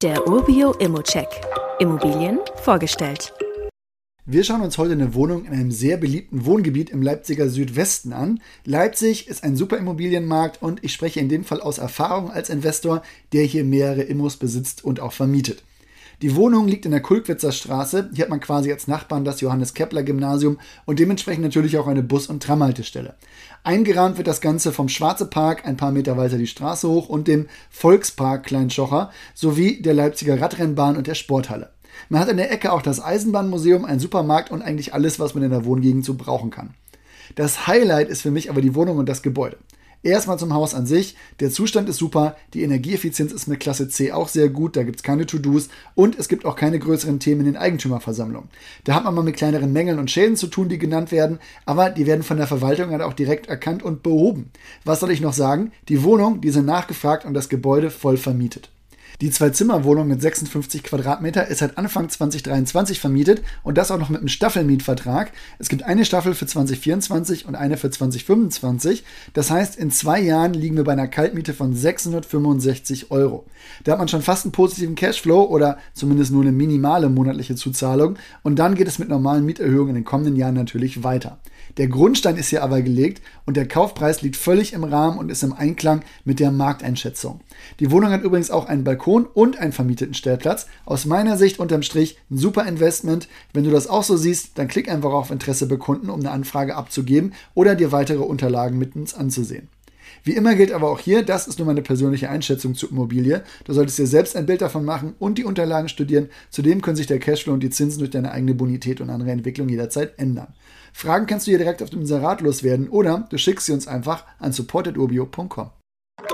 Der Urbio Immocheck. Immobilien vorgestellt. Wir schauen uns heute eine Wohnung in einem sehr beliebten Wohngebiet im Leipziger Südwesten an. Leipzig ist ein super Immobilienmarkt und ich spreche in dem Fall aus Erfahrung als Investor, der hier mehrere Immos besitzt und auch vermietet. Die Wohnung liegt in der Kulkwitzer Straße. Hier hat man quasi als Nachbarn das Johannes Kepler Gymnasium und dementsprechend natürlich auch eine Bus- und Tramhaltestelle. Eingerahmt wird das Ganze vom Schwarze Park ein paar Meter weiter die Straße hoch und dem Volkspark Kleinschocher sowie der Leipziger Radrennbahn und der Sporthalle. Man hat in der Ecke auch das Eisenbahnmuseum, einen Supermarkt und eigentlich alles, was man in der Wohngegend so brauchen kann. Das Highlight ist für mich aber die Wohnung und das Gebäude. Erstmal zum Haus an sich. Der Zustand ist super. Die Energieeffizienz ist mit Klasse C auch sehr gut. Da gibt es keine To-Dos. Und es gibt auch keine größeren Themen in den Eigentümerversammlungen. Da hat man mal mit kleineren Mängeln und Schäden zu tun, die genannt werden. Aber die werden von der Verwaltung halt auch direkt erkannt und behoben. Was soll ich noch sagen? Die Wohnung, die sind nachgefragt und das Gebäude voll vermietet. Die Zwei-Zimmer-Wohnung mit 56 Quadratmeter ist seit Anfang 2023 vermietet und das auch noch mit einem Staffelmietvertrag. Es gibt eine Staffel für 2024 und eine für 2025. Das heißt, in zwei Jahren liegen wir bei einer Kaltmiete von 665 Euro. Da hat man schon fast einen positiven Cashflow oder zumindest nur eine minimale monatliche Zuzahlung und dann geht es mit normalen Mieterhöhungen in den kommenden Jahren natürlich weiter. Der Grundstein ist hier aber gelegt und der Kaufpreis liegt völlig im Rahmen und ist im Einklang mit der Markteinschätzung. Die Wohnung hat übrigens auch einen Balkon und einen vermieteten Stellplatz. Aus meiner Sicht unterm Strich ein super Investment. Wenn du das auch so siehst, dann klick einfach auf Interesse bekunden, um eine Anfrage abzugeben oder dir weitere Unterlagen mit uns anzusehen. Wie immer gilt aber auch hier, das ist nur meine persönliche Einschätzung zur Immobilie. Du solltest dir selbst ein Bild davon machen und die Unterlagen studieren. Zudem können sich der Cashflow und die Zinsen durch deine eigene Bonität und andere Entwicklung jederzeit ändern. Fragen kannst du hier direkt auf dem Inserat loswerden oder du schickst sie uns einfach an support.urbio.com.